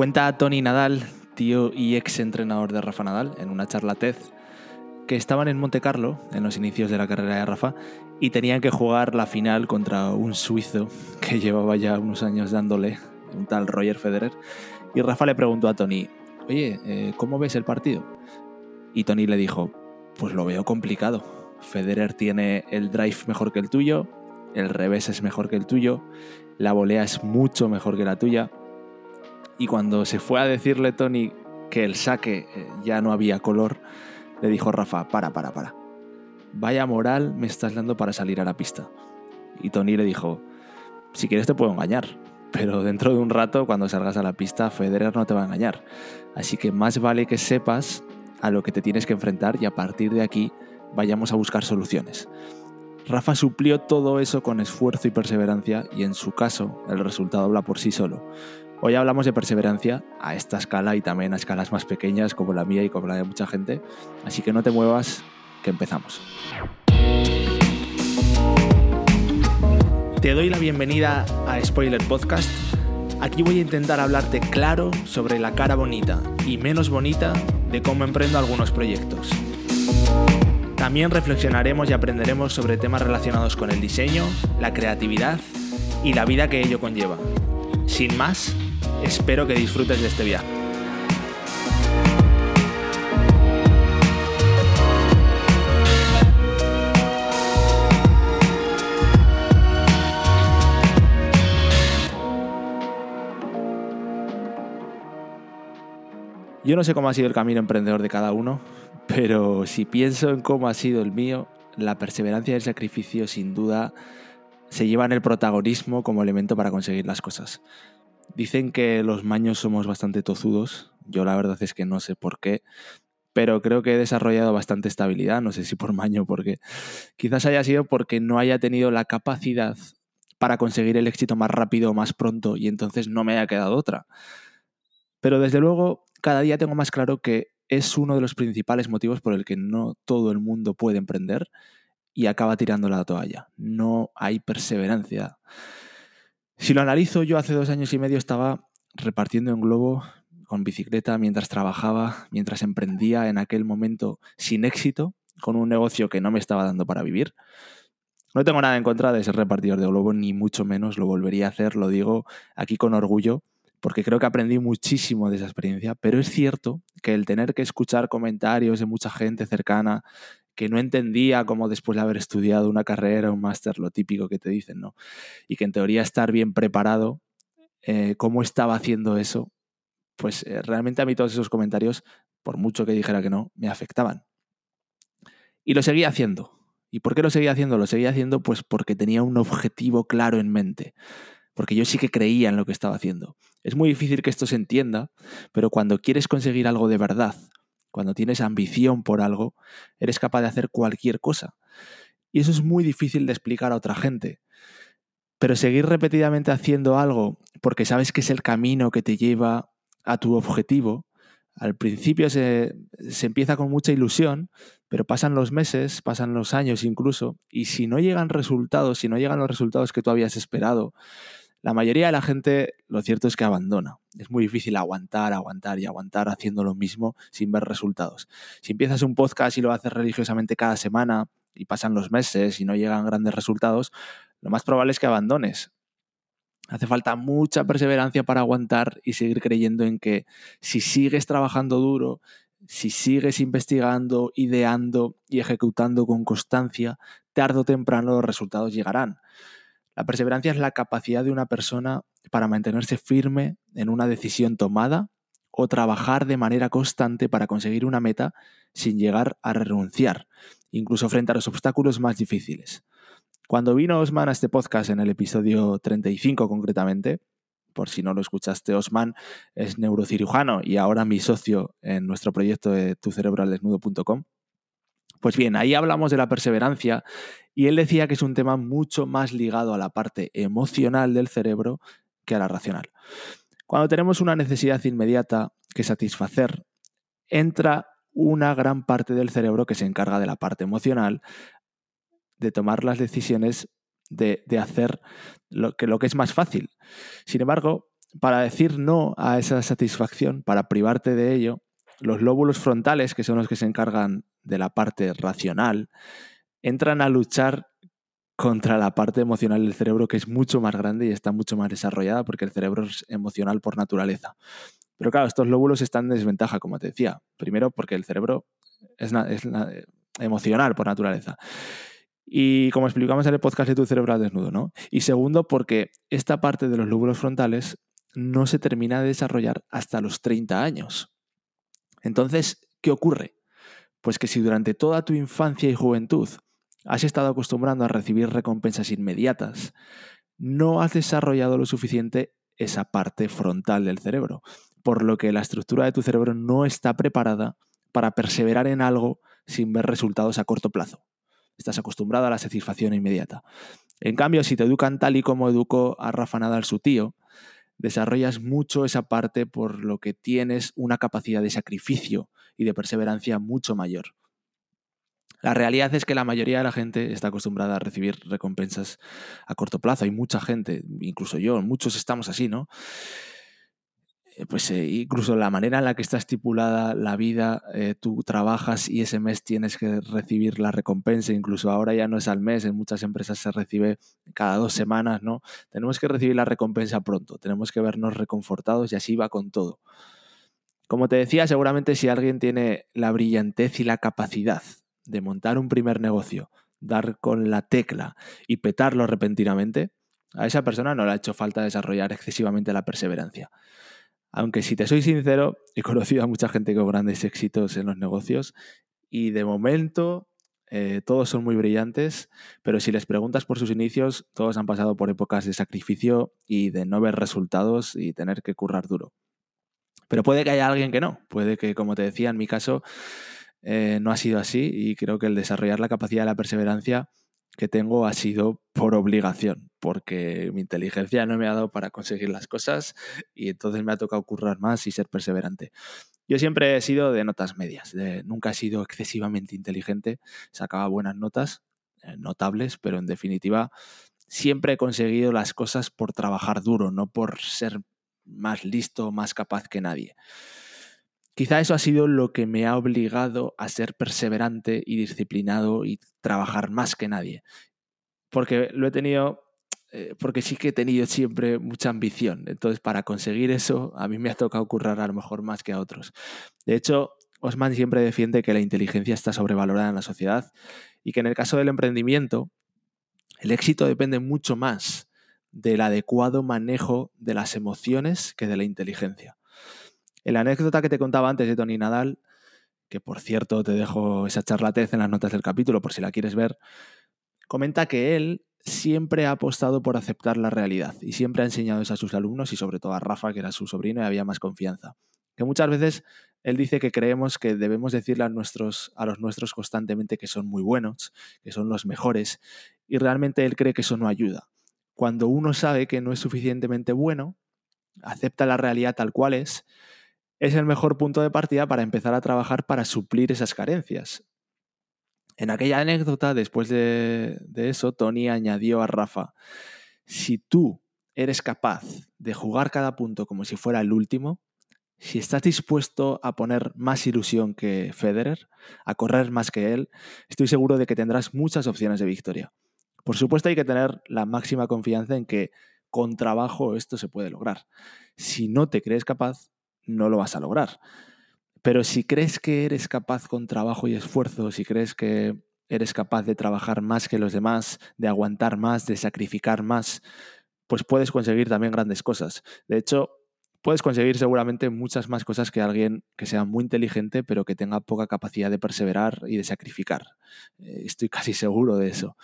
Cuenta Tony Nadal, tío y ex entrenador de Rafa Nadal, en una charla TED, que estaban en Monte Carlo, en los inicios de la carrera de Rafa, y tenían que jugar la final contra un suizo que llevaba ya unos años dándole, un tal Roger Federer. Y Rafa le preguntó a Tony, oye, eh, ¿cómo ves el partido? Y Tony le dijo, pues lo veo complicado. Federer tiene el drive mejor que el tuyo, el revés es mejor que el tuyo, la volea es mucho mejor que la tuya. Y cuando se fue a decirle Tony que el saque eh, ya no había color, le dijo Rafa, para, para, para. Vaya moral me estás dando para salir a la pista. Y Tony le dijo, si quieres te puedo engañar, pero dentro de un rato, cuando salgas a la pista, Federer no te va a engañar. Así que más vale que sepas a lo que te tienes que enfrentar y a partir de aquí vayamos a buscar soluciones. Rafa suplió todo eso con esfuerzo y perseverancia y en su caso el resultado habla por sí solo. Hoy hablamos de perseverancia a esta escala y también a escalas más pequeñas como la mía y como la de mucha gente, así que no te muevas, que empezamos. Te doy la bienvenida a Spoiler Podcast. Aquí voy a intentar hablarte claro sobre la cara bonita y menos bonita de cómo emprendo algunos proyectos. También reflexionaremos y aprenderemos sobre temas relacionados con el diseño, la creatividad y la vida que ello conlleva. Sin más, espero que disfrutes de este viaje. Yo no sé cómo ha sido el camino emprendedor de cada uno, pero si pienso en cómo ha sido el mío, la perseverancia y el sacrificio sin duda se llevan el protagonismo como elemento para conseguir las cosas. Dicen que los maños somos bastante tozudos, yo la verdad es que no sé por qué, pero creo que he desarrollado bastante estabilidad, no sé si por maño quizás haya sido porque no haya tenido la capacidad para conseguir el éxito más rápido o más pronto y entonces no me haya quedado otra. Pero desde luego, cada día tengo más claro que es uno de los principales motivos por el que no todo el mundo puede emprender y acaba tirando la toalla. No hay perseverancia. Si lo analizo, yo hace dos años y medio estaba repartiendo en globo con bicicleta mientras trabajaba, mientras emprendía en aquel momento sin éxito, con un negocio que no me estaba dando para vivir. No tengo nada en contra de ser repartidor de globo, ni mucho menos lo volvería a hacer, lo digo aquí con orgullo, porque creo que aprendí muchísimo de esa experiencia, pero es cierto que el tener que escuchar comentarios de mucha gente cercana que no entendía cómo después de haber estudiado una carrera, un máster, lo típico que te dicen, ¿no? Y que en teoría estar bien preparado, eh, cómo estaba haciendo eso, pues eh, realmente a mí todos esos comentarios, por mucho que dijera que no, me afectaban. Y lo seguía haciendo. ¿Y por qué lo seguía haciendo? Lo seguía haciendo pues porque tenía un objetivo claro en mente porque yo sí que creía en lo que estaba haciendo. Es muy difícil que esto se entienda, pero cuando quieres conseguir algo de verdad, cuando tienes ambición por algo, eres capaz de hacer cualquier cosa. Y eso es muy difícil de explicar a otra gente. Pero seguir repetidamente haciendo algo porque sabes que es el camino que te lleva a tu objetivo, al principio se, se, empieza con mucha ilusión, pero pasan los meses, pasan los años incluso, y si no llegan resultados, si no llegan los resultados que tú habías esperado, la mayoría de la gente, lo cierto es que abandona. Es muy difícil aguantar, aguantar y aguantar haciendo lo mismo sin ver resultados. Si empiezas un podcast y lo haces religiosamente cada semana y pasan los meses y no llegan grandes resultados, lo más probable es que abandones. Hace falta mucha perseverancia para aguantar y seguir creyendo en que si sigues trabajando duro, si sigues investigando, ideando y ejecutando con constancia, tarde o temprano los resultados llegarán. La perseverancia es la capacidad de una persona para mantenerse firme en una decisión tomada o trabajar de manera constante para conseguir una meta sin llegar a renunciar, incluso frente a los obstáculos más difíciles. Cuando vino Osman a este podcast en el episodio 35 concretamente, por si no lo escuchaste, Osman es neurocirujano y ahora mi socio en nuestro proyecto de tucerebraldesnudo.com. Pues bien, ahí hablamos de la perseverancia y él decía que es un tema mucho más ligado a la parte emocional del cerebro que a la racional. Cuando tenemos una necesidad inmediata que satisfacer, entra una gran parte del cerebro que se encarga de la parte emocional, de tomar las decisiones de, hacer lo que, lo que es más fácil. Sin embargo, para decir no a esa satisfacción, para privarte de ello, los lóbulos frontales, que son los que se encargan de la parte racional, entran a luchar contra la parte emocional del cerebro que es mucho más grande y está mucho más desarrollada porque el cerebro es emocional por naturaleza. Pero claro, estos lóbulos están en desventaja, como te decía. Primero porque el cerebro es, emocional por naturaleza. Y como explicamos en el podcast de Tu cerebro al desnudo, ¿no? Y segundo porque esta parte de los lóbulos frontales no se termina de desarrollar hasta los 30 años. Entonces, ¿qué ocurre? Pues que si durante toda tu infancia y juventud has estado acostumbrando a recibir recompensas inmediatas, no has desarrollado lo suficiente esa parte frontal del cerebro, por lo que la estructura de tu cerebro no está preparada para perseverar en algo sin ver resultados a corto plazo. Estás acostumbrado a la satisfacción inmediata. En cambio, si te educan tal y como educó a Rafa Nadal su tío, desarrollas mucho esa parte por lo que tienes una capacidad de sacrificio y de perseverancia mucho mayor. La realidad es que la mayoría de la gente está acostumbrada a recibir recompensas a corto plazo. Hay mucha gente, incluso yo, muchos estamos así, ¿no? Eh, pues eh, incluso la manera en la que está estipulada la vida, eh, tú trabajas y ese mes tienes que recibir la recompensa, incluso ahora ya no es al mes, en muchas empresas se recibe cada dos semanas, ¿no? Tenemos que recibir la recompensa pronto, tenemos que vernos reconfortados y así va con todo. Como te decía, seguramente si alguien tiene la brillantez y la capacidad de montar un primer negocio, dar con la tecla y petarlo repentinamente, a esa persona no le ha hecho falta desarrollar excesivamente la perseverancia. Aunque si te soy sincero, he conocido a mucha gente con grandes éxitos en los negocios y de momento eh, todos son muy brillantes, pero si les preguntas por sus inicios, todos han pasado por épocas de sacrificio y de no ver resultados y tener que currar duro. Pero puede que haya alguien que no, puede que, como te decía, en mi caso, eh, no ha sido así y creo que el desarrollar la capacidad de la perseverancia que tengo ha sido por obligación, porque mi inteligencia no me ha dado para conseguir las cosas y entonces me ha tocado currar más y ser perseverante. Yo siempre he sido de notas medias, nunca he sido excesivamente inteligente, sacaba buenas notas, eh, notables, pero en definitiva siempre he conseguido las cosas por trabajar duro, no por ser más listo, más capaz que nadie. Quizá eso ha sido lo que me ha obligado a ser perseverante y disciplinado y trabajar más que nadie. Porque lo he tenido, eh, porque sí que he tenido siempre mucha ambición. Entonces, para conseguir eso, a mí me ha tocado currar a lo mejor más que a otros. De hecho, Osman siempre defiende que la inteligencia está sobrevalorada en la sociedad y que en el caso del emprendimiento, el éxito depende mucho más del adecuado manejo de las emociones que de la inteligencia. En la anécdota que te contaba antes de Tony Nadal, que por cierto te dejo esa charlatez en las notas del capítulo por si la quieres ver, comenta que él siempre ha apostado por aceptar la realidad y siempre ha enseñado eso a sus alumnos y sobre todo a Rafa, que era su sobrino y había más confianza. Que muchas veces él dice que creemos que debemos decirle a, nuestros, a los nuestros constantemente que son muy buenos, que son los mejores, y realmente él cree que eso no ayuda. Cuando uno sabe que no es suficientemente bueno, acepta la realidad tal cual es, es el mejor punto de partida para empezar a trabajar para suplir esas carencias. En aquella anécdota, después de, eso, Tony añadió a Rafa, si tú eres capaz de jugar cada punto como si fuera el último, si estás dispuesto a poner más ilusión que Federer, a correr más que él, estoy seguro de que tendrás muchas opciones de victoria. Por supuesto hay que tener la máxima confianza en que con trabajo esto se puede lograr. Si no te crees capaz, no lo vas a lograr. Pero si crees que eres capaz con trabajo y esfuerzo, si crees que eres capaz de trabajar más que los demás, de aguantar más, de sacrificar más, pues puedes conseguir también grandes cosas. De hecho, puedes conseguir seguramente muchas más cosas que alguien que sea muy inteligente, pero que tenga poca capacidad de perseverar y de sacrificar. Eh, estoy casi seguro de eso.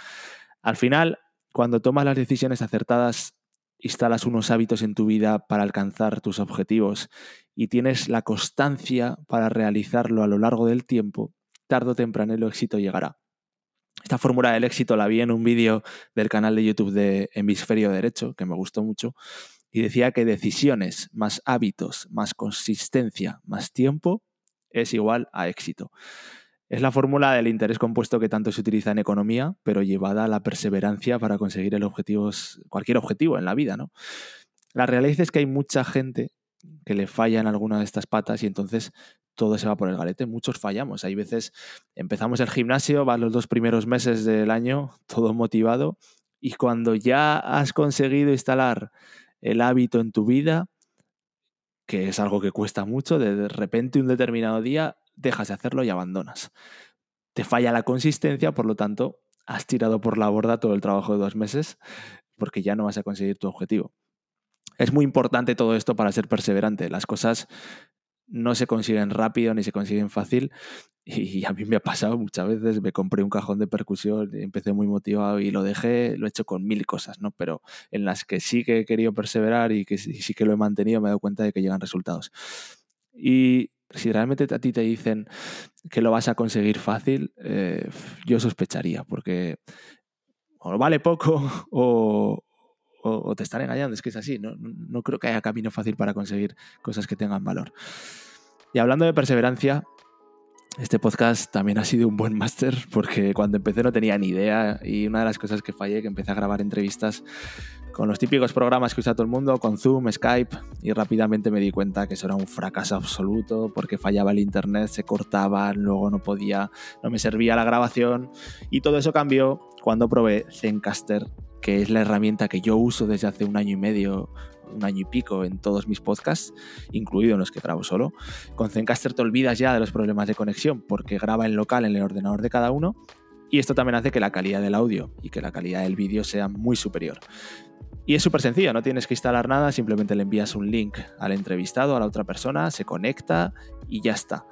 Al final, cuando tomas las decisiones acertadas instalas unos hábitos en tu vida para alcanzar tus objetivos y tienes la constancia para realizarlo a lo largo del tiempo, tarde o temprano el éxito llegará. Esta fórmula del éxito la vi en un vídeo del canal de YouTube de Hemisferio Derecho, que me gustó mucho, y decía que decisiones más hábitos más consistencia más tiempo es igual a éxito. Es la fórmula del interés compuesto que tanto se utiliza en economía, pero llevada a la perseverancia para conseguir el cualquier objetivo en la vida. ¿no? La realidad es que hay mucha gente que le falla en alguna de estas patas y entonces todo se va por el galete. Muchos fallamos. Hay veces empezamos el gimnasio, van los dos primeros meses del año, todo motivado, y cuando ya has conseguido instalar el hábito en tu vida, que es algo que cuesta mucho, de repente un determinado día dejas de hacerlo y abandonas. Te falla la consistencia, por lo tanto, has tirado por la borda todo el trabajo de dos meses porque ya no vas a conseguir tu objetivo. Es muy importante todo esto para ser perseverante. Las cosas no se consiguen rápido ni se consiguen fácil. Y a mí me ha pasado muchas veces, me compré un cajón de percusión, empecé muy motivado y lo dejé, lo he hecho con mil cosas, ¿no? Pero en las que sí que he querido perseverar y que sí que lo he mantenido, me he dado cuenta de que llegan resultados. Y si realmente a ti te dicen que lo vas a conseguir fácil, eh, yo sospecharía, porque o vale poco o, o, te están engañando, es que es así, no, no creo que haya camino fácil para conseguir cosas que tengan valor. Y hablando de perseverancia, este podcast también ha sido un buen máster porque cuando empecé no tenía ni idea y una de las cosas que fallé, que empecé a grabar entrevistas con los típicos programas que usa todo el mundo, con Zoom, Skype, y rápidamente me di cuenta que eso era un fracaso absoluto porque fallaba el internet, se cortaba, luego no podía, no me servía la grabación y todo eso cambió cuando probé Zencaster que es la herramienta que yo uso desde hace un año y medio, un año y pico en todos mis podcasts, incluido en los que grabo solo. Con Zencaster te olvidas ya de los problemas de conexión porque graba en local en el ordenador de cada uno y esto también hace que la calidad del audio y que la calidad del vídeo sea muy superior. Y es súper sencillo, no tienes que instalar nada, simplemente le envías un link al entrevistado, a la otra persona, se conecta y ya está.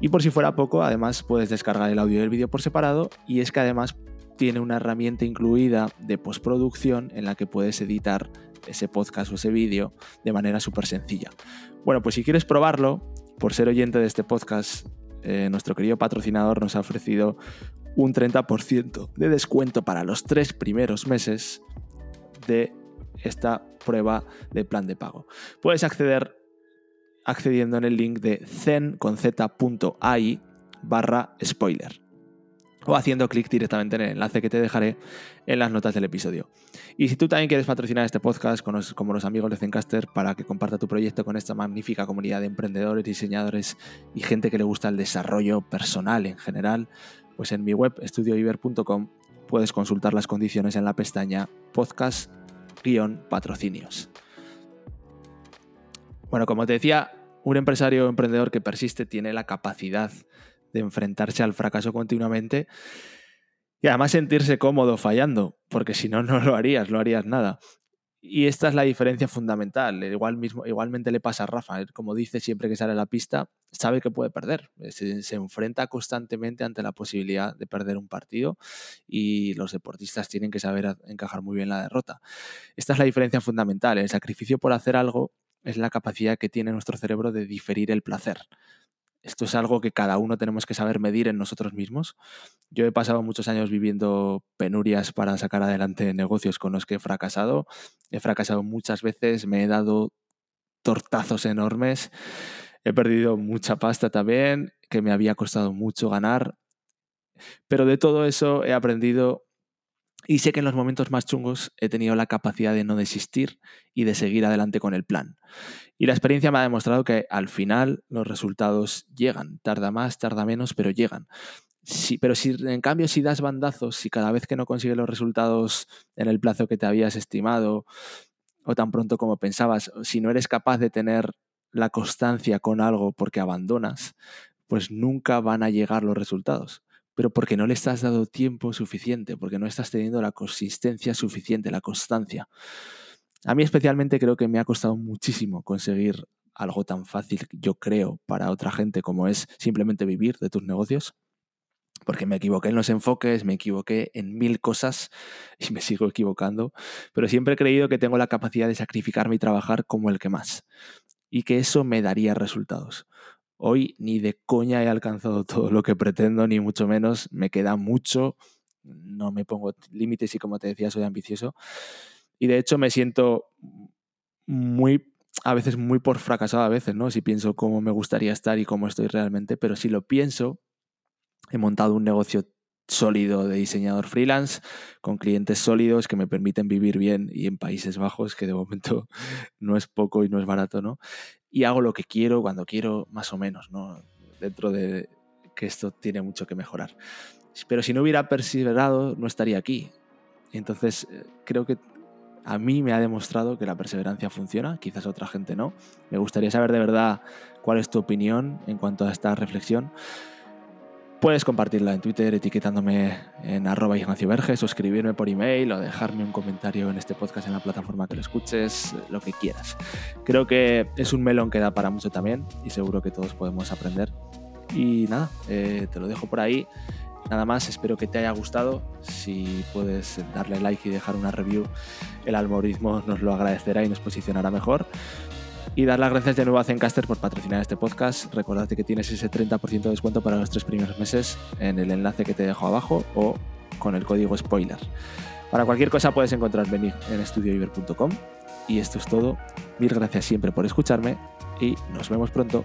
Y por si fuera poco, además puedes descargar el audio y el vídeo por separado y es que además tiene una herramienta incluida de postproducción en la que puedes editar ese podcast o ese vídeo de manera súper sencilla. Bueno, pues si quieres probarlo, por ser oyente de este podcast, eh, nuestro querido patrocinador nos ha ofrecido un 30% de descuento para los tres primeros meses de esta prueba de plan de pago. Puedes acceder accediendo en el link de zen.ai barra spoiler o haciendo clic directamente en el enlace que te dejaré en las notas del episodio. Y si tú también quieres patrocinar este podcast como los amigos de Zencaster para que comparta tu proyecto con esta magnífica comunidad de emprendedores, diseñadores y gente que le gusta el desarrollo personal en general, pues en mi web estudioiber.com puedes consultar las condiciones en la pestaña podcast-patrocinios. Bueno, como te decía, un empresario o emprendedor que persiste tiene la capacidad de enfrentarse al fracaso continuamente y además sentirse cómodo fallando, porque si no, no lo harías, no harías nada. Y esta es la diferencia fundamental. Igual mismo, igualmente le pasa a Rafa, como dice siempre que sale a la pista, sabe que puede perder. Se, se, enfrenta constantemente ante la posibilidad de perder un partido y los deportistas tienen que saber encajar muy bien la derrota. Esta es la diferencia fundamental. El sacrificio por hacer algo es la capacidad que tiene nuestro cerebro de diferir el placer. Esto es algo que cada uno tenemos que saber medir en nosotros mismos. Yo he pasado muchos años viviendo penurias para sacar adelante negocios con los que he fracasado. He fracasado muchas veces, me he dado tortazos enormes, he perdido mucha pasta también, que me había costado mucho ganar. Pero de todo eso he aprendido y sé que en los momentos más chungos he tenido la capacidad de no desistir y de seguir adelante con el plan. Y la experiencia me ha demostrado que al final los resultados llegan. Tarda más, tarda menos, pero llegan. Sí, pero si en cambio si das bandazos, si cada vez que no consigues los resultados en el plazo que te habías estimado o tan pronto como pensabas, si no eres capaz de tener la constancia con algo porque abandonas, pues nunca van a llegar los resultados pero porque no le estás dando tiempo suficiente, porque no estás teniendo la consistencia suficiente, la constancia. A mí especialmente creo que me ha costado muchísimo conseguir algo tan fácil, yo creo, para otra gente como es simplemente vivir de tus negocios, porque me equivoqué en los enfoques, me equivoqué en mil cosas y me sigo equivocando, pero siempre he creído que tengo la capacidad de sacrificarme y trabajar como el que más, y que eso me daría resultados. Hoy ni de coña he alcanzado todo lo que pretendo, ni mucho menos. Me queda mucho. No me pongo límites y como te decía, soy ambicioso. Y de hecho me siento muy, a veces muy por fracasado a veces, ¿no? Si pienso cómo me gustaría estar y cómo estoy realmente, pero si lo pienso, he montado un negocio sólido de diseñador freelance, con clientes sólidos que me permiten vivir bien y en Países Bajos, que de momento no es poco y no es barato, ¿no? Y hago lo que quiero, cuando quiero, más o menos, ¿no? Dentro de que esto tiene mucho que mejorar. Pero si no hubiera perseverado, no estaría aquí. Entonces, eh, creo que a mí me ha demostrado que la perseverancia funciona, quizás a otra gente no. Me gustaría saber de verdad cuál es tu opinión en cuanto a esta reflexión. Puedes compartirla en Twitter etiquetándome en arroba Ignacio Verges o escribirme por email o dejarme un comentario en este podcast en la plataforma que lo escuches, lo que quieras. Creo que es un melón que da para mucho también y seguro que todos podemos aprender. Y nada, eh, te lo dejo por ahí. Nada más, espero que te haya gustado. Si puedes darle like y dejar una review, el algoritmo nos lo agradecerá y nos posicionará mejor. Y dar las gracias de nuevo a Zencaster por patrocinar este podcast. Recordad que tienes ese 30% de descuento para los tres primeros meses en el enlace que te dejo abajo o con el código spoiler. Para cualquier cosa puedes encontrarme en estudioiber.com. Y esto es todo. Mil gracias siempre por escucharme y nos vemos pronto.